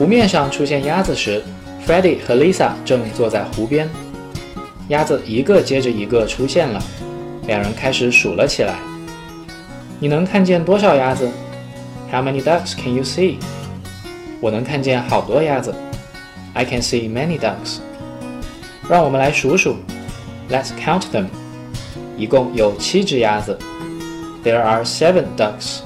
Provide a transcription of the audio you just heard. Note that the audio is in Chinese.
湖面上出现鸭子时 freddie 和 lisa 正坐在湖边鸭子一个接着一个出现了两人开始数了起来你能看见多少鸭子 how many ducks can you see 我能看见好多鸭子 i can see many ducks 让我们来数数 let's count them 一共有七只鸭子 there are seven ducks